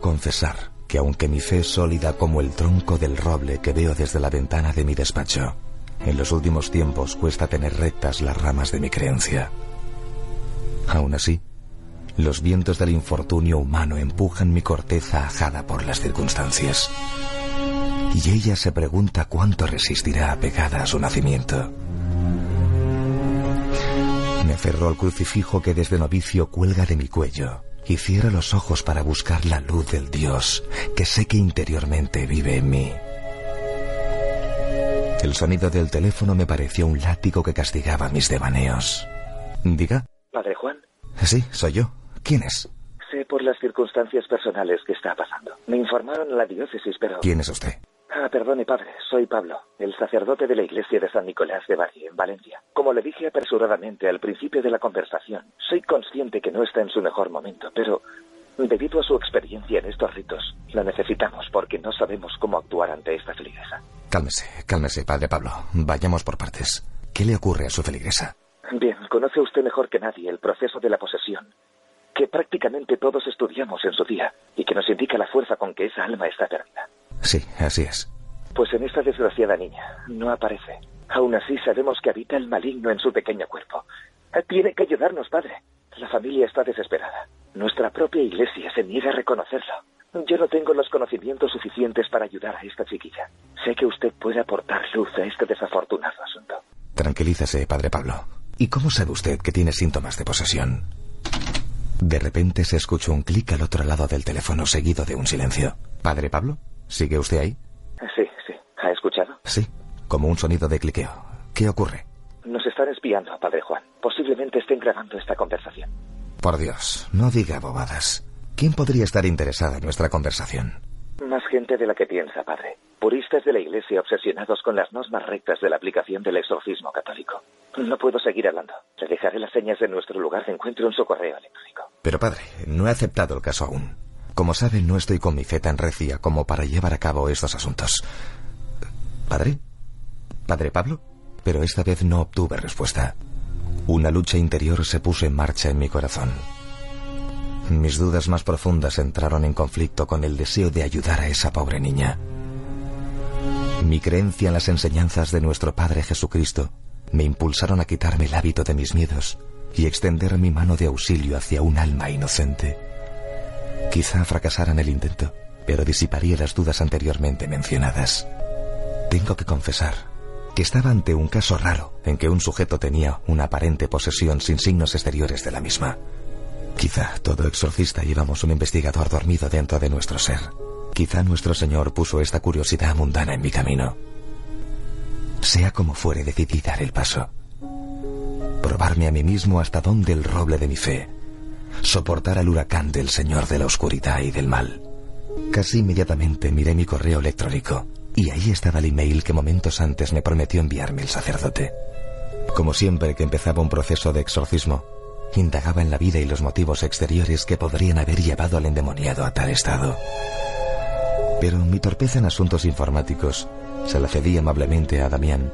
Confesar que aunque mi fe es sólida como el tronco del roble que veo desde la ventana de mi despacho, en los últimos tiempos cuesta tener rectas las ramas de mi creencia. Aún así, los vientos del infortunio humano empujan mi corteza ajada por las circunstancias. Y ella se pregunta cuánto resistirá apegada a su nacimiento. Me aferro al crucifijo que desde novicio cuelga de mi cuello y cierro los ojos para buscar la luz del Dios que sé que interiormente vive en mí. El sonido del teléfono me pareció un látigo que castigaba mis devaneos. Diga. Padre Juan. Sí, soy yo. ¿Quién es? Sé por las circunstancias personales que está pasando. Me informaron en la diócesis, pero... ¿Quién es usted? Ah, perdone, padre. Soy Pablo, el sacerdote de la iglesia de San Nicolás de Bari, en Valencia. Como le dije apresuradamente al principio de la conversación, soy consciente que no está en su mejor momento, pero debido a su experiencia en estos ritos, la necesitamos porque no sabemos cómo actuar ante esta feligresa. Cálmese, cálmese, padre Pablo. Vayamos por partes. ¿Qué le ocurre a su feligresa? Bien, conoce usted mejor que nadie el proceso de la posesión que prácticamente todos estudiamos en su día y que nos indica la fuerza con que esa alma está perdida. Sí, así es. Pues en esta desgraciada niña no aparece. Aún así sabemos que habita el maligno en su pequeño cuerpo. Tiene que ayudarnos, padre. La familia está desesperada. Nuestra propia iglesia se niega a reconocerlo. Yo no tengo los conocimientos suficientes para ayudar a esta chiquilla. Sé que usted puede aportar luz a este desafortunado asunto. Tranquilícese, padre Pablo. ¿Y cómo sabe usted que tiene síntomas de posesión? De repente se escuchó un clic al otro lado del teléfono seguido de un silencio. Padre Pablo, ¿sigue usted ahí? Sí, sí. ¿Ha escuchado? Sí, como un sonido de cliqueo. ¿Qué ocurre? Nos están espiando, Padre Juan. Posiblemente estén grabando esta conversación. Por Dios, no diga bobadas. ¿Quién podría estar interesada en nuestra conversación? Más gente de la que piensa, padre. Puristas de la Iglesia obsesionados con las normas rectas de la aplicación del exorcismo católico. No puedo seguir hablando. Le dejaré las señas de nuestro lugar de encuentro en su correo electrónico. Pero padre, no he aceptado el caso aún. Como sabe, no estoy con mi fe tan recia como para llevar a cabo estos asuntos. ¿Padre? ¿Padre Pablo? Pero esta vez no obtuve respuesta. Una lucha interior se puso en marcha en mi corazón. Mis dudas más profundas entraron en conflicto con el deseo de ayudar a esa pobre niña. Mi creencia en las enseñanzas de nuestro Padre Jesucristo me impulsaron a quitarme el hábito de mis miedos y extender mi mano de auxilio hacia un alma inocente. Quizá fracasara en el intento, pero disiparía las dudas anteriormente mencionadas. Tengo que confesar que estaba ante un caso raro en que un sujeto tenía una aparente posesión sin signos exteriores de la misma. Quizá todo exorcista llevamos un investigador dormido dentro de nuestro ser. Quizá nuestro Señor puso esta curiosidad mundana en mi camino. Sea como fuere, decidí dar el paso. Probarme a mí mismo hasta dónde el roble de mi fe. Soportar al huracán del Señor de la oscuridad y del mal. Casi inmediatamente miré mi correo electrónico y ahí estaba el email que momentos antes me prometió enviarme el sacerdote. Como siempre que empezaba un proceso de exorcismo, indagaba en la vida y los motivos exteriores que podrían haber llevado al endemoniado a tal estado. Pero mi torpeza en asuntos informáticos se la cedí amablemente a Damián,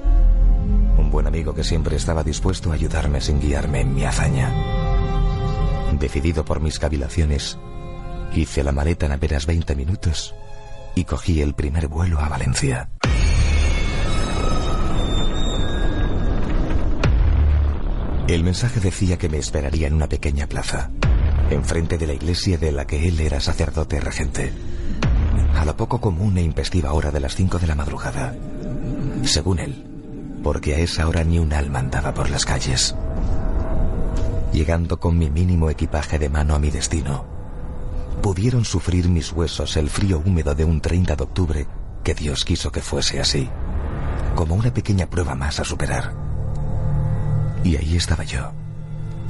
un buen amigo que siempre estaba dispuesto a ayudarme sin guiarme en mi hazaña. Decidido por mis cavilaciones, hice la maleta en apenas 20 minutos y cogí el primer vuelo a Valencia. El mensaje decía que me esperaría en una pequeña plaza, enfrente de la iglesia de la que él era sacerdote regente, a la poco común e impestiva hora de las cinco de la madrugada. Según él, porque a esa hora ni un alma andaba por las calles. Llegando con mi mínimo equipaje de mano a mi destino, pudieron sufrir mis huesos el frío húmedo de un 30 de octubre que Dios quiso que fuese así, como una pequeña prueba más a superar. Y ahí estaba yo,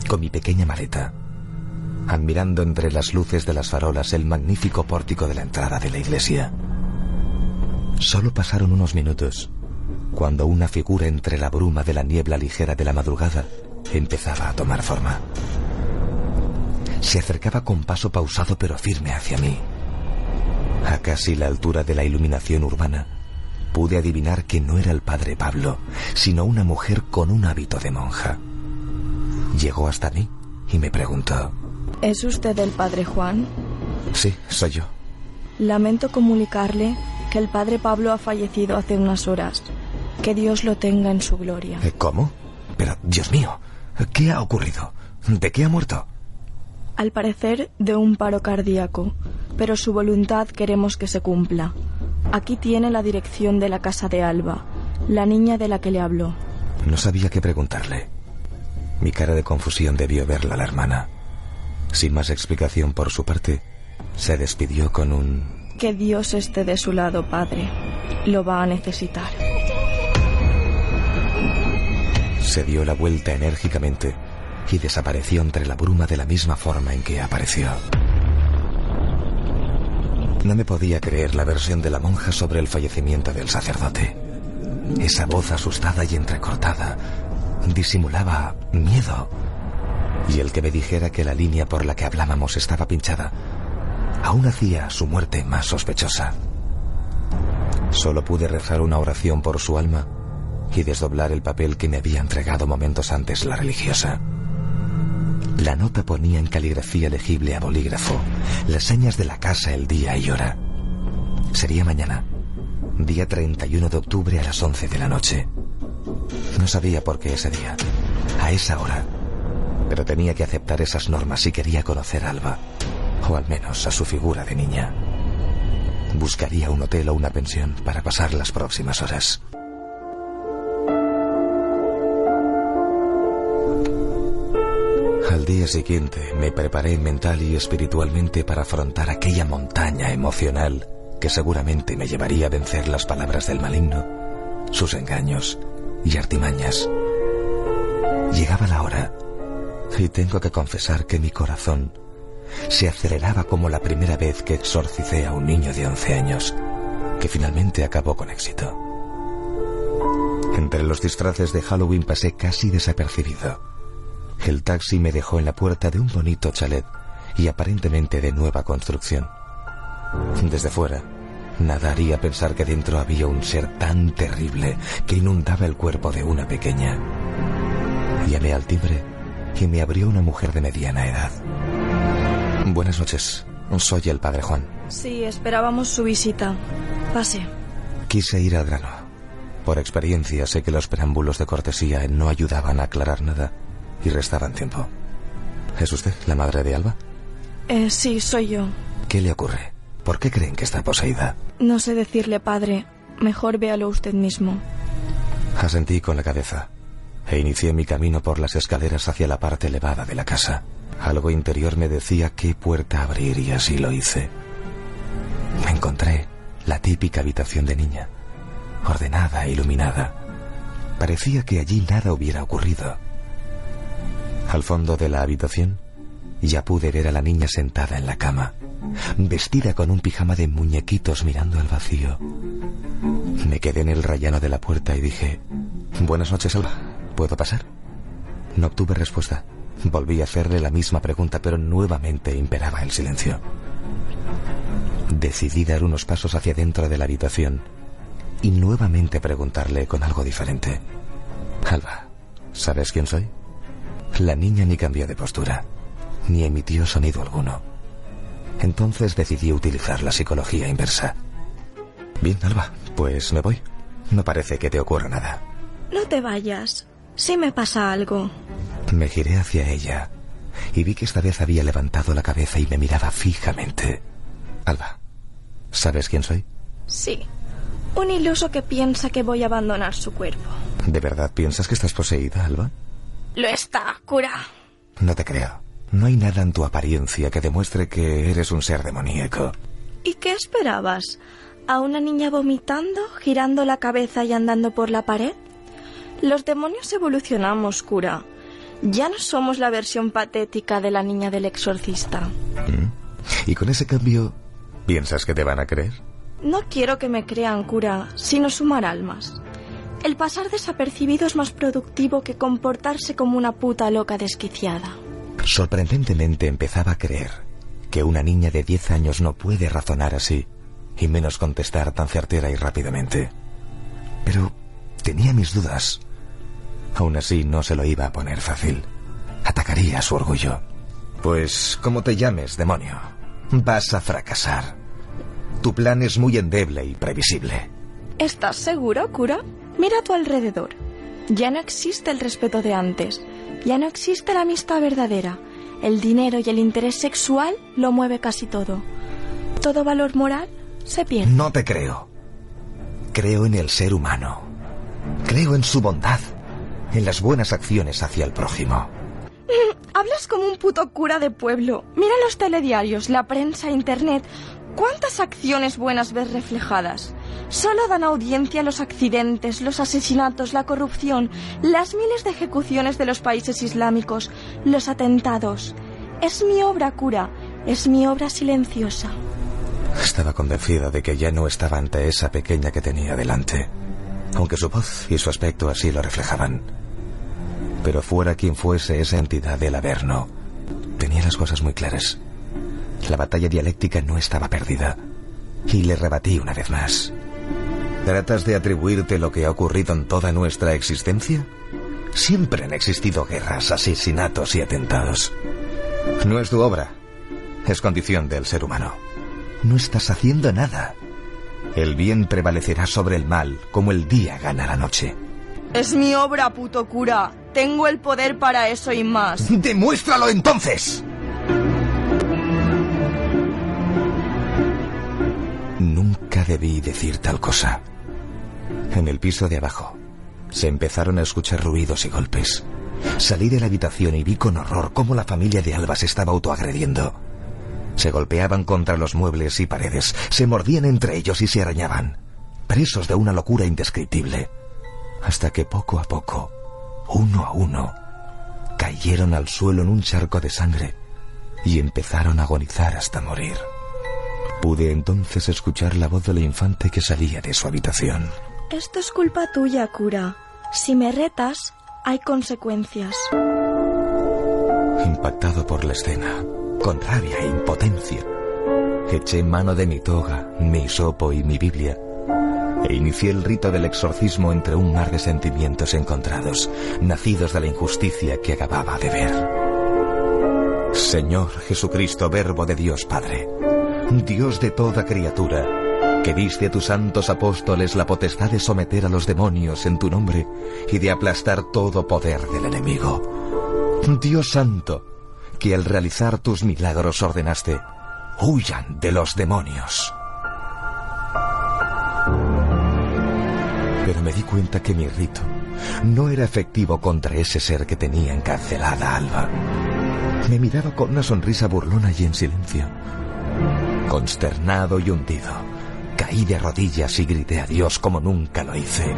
con mi pequeña maleta, admirando entre las luces de las farolas el magnífico pórtico de la entrada de la iglesia. Solo pasaron unos minutos cuando una figura entre la bruma de la niebla ligera de la madrugada empezaba a tomar forma. Se acercaba con paso pausado pero firme hacia mí. A casi la altura de la iluminación urbana, pude adivinar que no era el padre Pablo, sino una mujer con un hábito de monja. Llegó hasta mí y me preguntó. ¿Es usted el padre Juan? Sí, soy yo. Lamento comunicarle que el padre Pablo ha fallecido hace unas horas. Que Dios lo tenga en su gloria. Eh, ¿Cómo? Pero, Dios mío, ¿qué ha ocurrido? ¿De qué ha muerto? Al parecer de un paro cardíaco, pero su voluntad queremos que se cumpla. Aquí tiene la dirección de la casa de Alba, la niña de la que le habló. No sabía qué preguntarle. Mi cara de confusión debió verla la hermana. Sin más explicación por su parte, se despidió con un... Que Dios esté de su lado, padre. Lo va a necesitar. Se dio la vuelta enérgicamente y desapareció entre la bruma de la misma forma en que apareció. No me podía creer la versión de la monja sobre el fallecimiento del sacerdote. Esa voz asustada y entrecortada disimulaba miedo. Y el que me dijera que la línea por la que hablábamos estaba pinchada, aún hacía su muerte más sospechosa. Solo pude rezar una oración por su alma y desdoblar el papel que me había entregado momentos antes la religiosa. La nota ponía en caligrafía legible a bolígrafo las señas de la casa, el día y hora. Sería mañana, día 31 de octubre a las 11 de la noche. No sabía por qué ese día, a esa hora, pero tenía que aceptar esas normas si quería conocer a Alba, o al menos a su figura de niña. Buscaría un hotel o una pensión para pasar las próximas horas. Al día siguiente me preparé mental y espiritualmente para afrontar aquella montaña emocional que seguramente me llevaría a vencer las palabras del maligno, sus engaños y artimañas. Llegaba la hora y tengo que confesar que mi corazón se aceleraba como la primera vez que exorcicé a un niño de 11 años, que finalmente acabó con éxito. Entre los disfraces de Halloween pasé casi desapercibido. El taxi me dejó en la puerta de un bonito chalet y aparentemente de nueva construcción. Desde fuera, nada haría pensar que dentro había un ser tan terrible que inundaba el cuerpo de una pequeña. Llamé al timbre y me abrió una mujer de mediana edad. Buenas noches, soy el padre Juan. Sí, esperábamos su visita. Pase. Quise ir al grano. Por experiencia sé que los preámbulos de cortesía no ayudaban a aclarar nada y restaban tiempo. ¿Es usted la madre de Alba? Eh, sí, soy yo. ¿Qué le ocurre? ¿Por qué creen que está poseída? No sé decirle, padre. Mejor véalo usted mismo. Asentí con la cabeza e inicié mi camino por las escaleras hacia la parte elevada de la casa. Algo interior me decía qué puerta abrir y así lo hice. Me encontré la típica habitación de niña, ordenada e iluminada. Parecía que allí nada hubiera ocurrido. Al fondo de la habitación ya pude ver a la niña sentada en la cama, vestida con un pijama de muñequitos mirando al vacío. Me quedé en el rayano de la puerta y dije, Buenas noches, Alba. ¿Puedo pasar? No obtuve respuesta. Volví a hacerle la misma pregunta, pero nuevamente imperaba el silencio. Decidí dar unos pasos hacia dentro de la habitación y nuevamente preguntarle con algo diferente. Alba, ¿sabes quién soy? La niña ni cambió de postura, ni emitió sonido alguno. Entonces decidí utilizar la psicología inversa. Bien, Alba, pues me voy. No parece que te ocurra nada. No te vayas. Si me pasa algo. Me giré hacia ella y vi que esta vez había levantado la cabeza y me miraba fijamente. Alba, ¿sabes quién soy? Sí. Un iluso que piensa que voy a abandonar su cuerpo. ¿De verdad piensas que estás poseída, Alba? Lo está, cura. No te creo. No hay nada en tu apariencia que demuestre que eres un ser demoníaco. ¿Y qué esperabas? ¿A una niña vomitando, girando la cabeza y andando por la pared? Los demonios evolucionamos, cura. Ya no somos la versión patética de la niña del exorcista. ¿Mm? ¿Y con ese cambio piensas que te van a creer? No quiero que me crean, cura, sino sumar almas. El pasar desapercibido es más productivo que comportarse como una puta loca desquiciada. Sorprendentemente empezaba a creer que una niña de 10 años no puede razonar así, y menos contestar tan certera y rápidamente. Pero tenía mis dudas. Aún así no se lo iba a poner fácil. Atacaría su orgullo. Pues, como te llames, demonio, vas a fracasar. Tu plan es muy endeble y previsible. ¿Estás seguro, cura? Mira a tu alrededor. Ya no existe el respeto de antes. Ya no existe la amistad verdadera. El dinero y el interés sexual lo mueve casi todo. Todo valor moral se pierde. No te creo. Creo en el ser humano. Creo en su bondad, en las buenas acciones hacia el prójimo. Hablas como un puto cura de pueblo. Mira los telediarios, la prensa, internet. ¿Cuántas acciones buenas ves reflejadas? Solo dan audiencia los accidentes, los asesinatos, la corrupción, las miles de ejecuciones de los países islámicos, los atentados. Es mi obra cura, es mi obra silenciosa. Estaba convencida de que ya no estaba ante esa pequeña que tenía delante, aunque su voz y su aspecto así lo reflejaban. Pero fuera quien fuese esa entidad del Averno, tenía las cosas muy claras. La batalla dialéctica no estaba perdida. Y le rebatí una vez más. ¿Tratas de atribuirte lo que ha ocurrido en toda nuestra existencia? Siempre han existido guerras, asesinatos y atentados. No es tu obra. Es condición del ser humano. No estás haciendo nada. El bien prevalecerá sobre el mal como el día gana la noche. Es mi obra, puto cura. Tengo el poder para eso y más. ¡Demuéstralo entonces! Debí decir tal cosa. En el piso de abajo se empezaron a escuchar ruidos y golpes. Salí de la habitación y vi con horror cómo la familia de Alba se estaba autoagrediendo. Se golpeaban contra los muebles y paredes, se mordían entre ellos y se arañaban, presos de una locura indescriptible, hasta que poco a poco, uno a uno, cayeron al suelo en un charco de sangre y empezaron a agonizar hasta morir. Pude entonces escuchar la voz de la infante que salía de su habitación. Esto es culpa tuya, cura. Si me retas, hay consecuencias. Impactado por la escena, con rabia e impotencia, eché mano de mi toga, mi hisopo y mi Biblia e inicié el rito del exorcismo entre un mar de sentimientos encontrados, nacidos de la injusticia que acababa de ver. Señor Jesucristo, Verbo de Dios Padre, Dios de toda criatura, que diste a tus santos apóstoles la potestad de someter a los demonios en tu nombre y de aplastar todo poder del enemigo. Dios Santo, que al realizar tus milagros ordenaste, huyan de los demonios. Pero me di cuenta que mi rito no era efectivo contra ese ser que tenía encarcelada Alba. Me miraba con una sonrisa burlona y en silencio. Consternado y hundido, caí de rodillas y grité a Dios como nunca lo hice.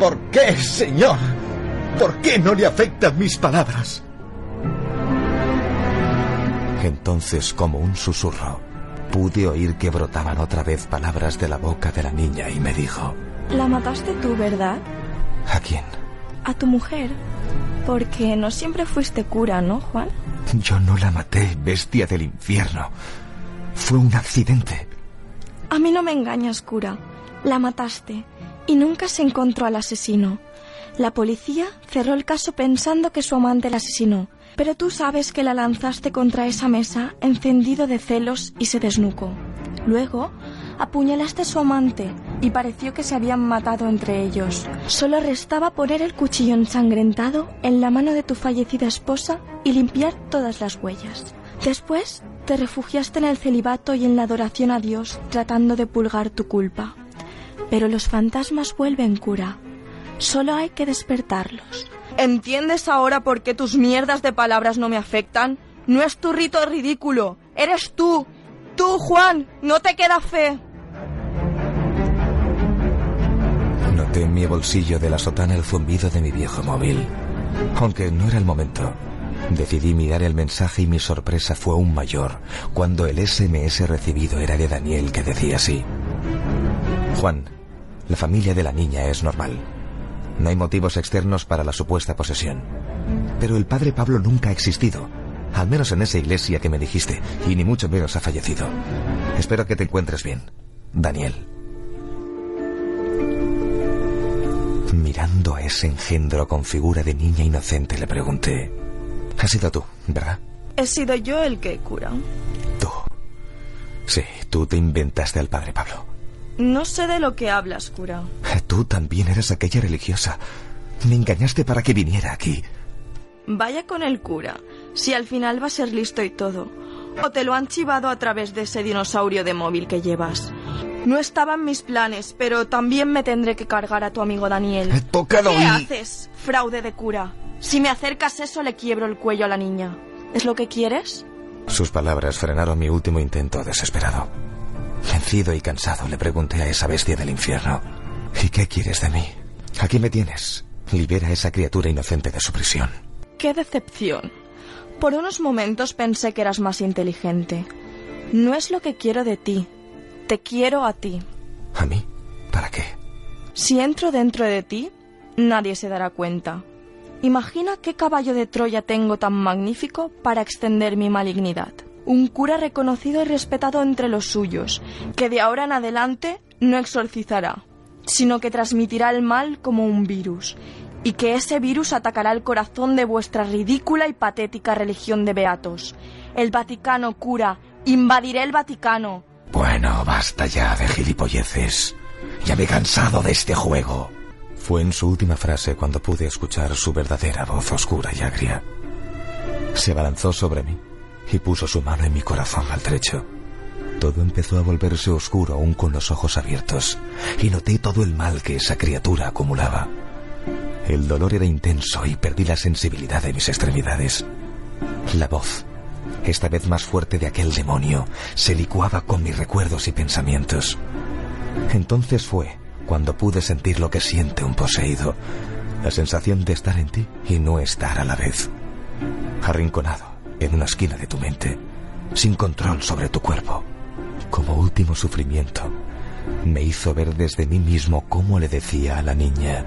¿Por qué, Señor? ¿Por qué no le afectan mis palabras? Entonces, como un susurro, pude oír que brotaban otra vez palabras de la boca de la niña y me dijo, La mataste tú, ¿verdad? ¿A quién? A tu mujer. Porque no siempre fuiste cura, ¿no, Juan? Yo no la maté, bestia del infierno. Fue un accidente. A mí no me engañas, cura. La mataste. Y nunca se encontró al asesino. La policía cerró el caso pensando que su amante la asesinó. Pero tú sabes que la lanzaste contra esa mesa, encendido de celos, y se desnucó. Luego, apuñalaste a su amante, y pareció que se habían matado entre ellos. Solo restaba poner el cuchillo ensangrentado en la mano de tu fallecida esposa y limpiar todas las huellas. Después, te refugiaste en el celibato y en la adoración a Dios, tratando de pulgar tu culpa. Pero los fantasmas vuelven, cura. Solo hay que despertarlos. ¿Entiendes ahora por qué tus mierdas de palabras no me afectan? No es tu rito ridículo, eres tú. Tú, Juan, no te queda fe. Noté en mi bolsillo de la sotana el zumbido de mi viejo móvil. Aunque no era el momento. Decidí mirar el mensaje y mi sorpresa fue aún mayor cuando el SMS recibido era de Daniel que decía así. Juan, la familia de la niña es normal. No hay motivos externos para la supuesta posesión. Pero el padre Pablo nunca ha existido. Al menos en esa iglesia que me dijiste, y ni mucho menos ha fallecido. Espero que te encuentres bien. Daniel. Mirando a ese engendro con figura de niña inocente, le pregunté, ¿Has sido tú, verdad? He sido yo el que cura. Tú. Sí, tú. Te inventaste al padre Pablo. No sé de lo que hablas, cura. Tú también eres aquella religiosa. Me engañaste para que viniera aquí. Vaya con el cura, si al final va a ser listo y todo. O te lo han chivado a través de ese dinosaurio de móvil que llevas. No estaban mis planes, pero también me tendré que cargar a tu amigo Daniel. He tocado ¿Qué y... haces, fraude de cura? Si me acercas eso, le quiebro el cuello a la niña. ¿Es lo que quieres? Sus palabras frenaron mi último intento desesperado. Vencido y cansado, le pregunté a esa bestia del infierno. ¿Y qué quieres de mí? Aquí me tienes. Libera a esa criatura inocente de su prisión. ¡Qué decepción! Por unos momentos pensé que eras más inteligente. No es lo que quiero de ti. Te quiero a ti. ¿A mí? ¿Para qué? Si entro dentro de ti, nadie se dará cuenta. Imagina qué caballo de Troya tengo tan magnífico para extender mi malignidad. Un cura reconocido y respetado entre los suyos, que de ahora en adelante no exorcizará, sino que transmitirá el mal como un virus, y que ese virus atacará el corazón de vuestra ridícula y patética religión de beatos. El Vaticano, cura, invadiré el Vaticano. Bueno, basta ya de gilipolleces. Ya me he cansado de este juego. Fue en su última frase cuando pude escuchar su verdadera voz oscura y agria. Se abalanzó sobre mí y puso su mano en mi corazón maltrecho. Todo empezó a volverse oscuro aún con los ojos abiertos y noté todo el mal que esa criatura acumulaba. El dolor era intenso y perdí la sensibilidad de mis extremidades. La voz, esta vez más fuerte de aquel demonio, se licuaba con mis recuerdos y pensamientos. Entonces fue cuando pude sentir lo que siente un poseído, la sensación de estar en ti y no estar a la vez. Arrinconado en una esquina de tu mente, sin control sobre tu cuerpo. Como último sufrimiento, me hizo ver desde mí mismo cómo le decía a la niña,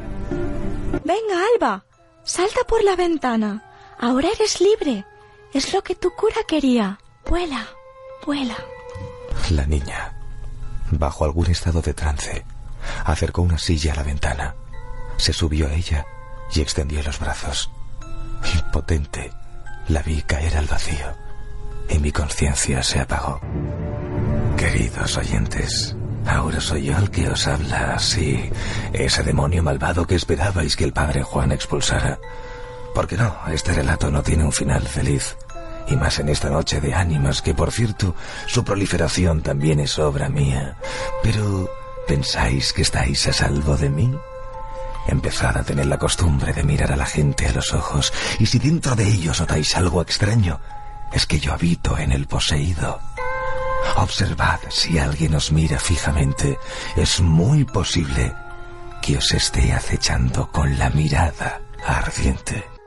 Venga, Alba, salta por la ventana. Ahora eres libre. Es lo que tu cura quería. Vuela, vuela. La niña, bajo algún estado de trance, acercó una silla a la ventana, se subió a ella y extendió los brazos. Impotente, la vi caer al vacío y mi conciencia se apagó. Queridos oyentes, ahora soy yo el que os habla, sí, ese demonio malvado que esperabais que el padre Juan expulsara. Porque no, este relato no tiene un final feliz. Y más en esta noche de ánimas, que por cierto, su proliferación también es obra mía. Pero, ¿pensáis que estáis a salvo de mí? Empezad a tener la costumbre de mirar a la gente a los ojos, y si dentro de ellos notáis algo extraño, es que yo habito en el poseído. Observad si alguien os mira fijamente, es muy posible que os esté acechando con la mirada ardiente.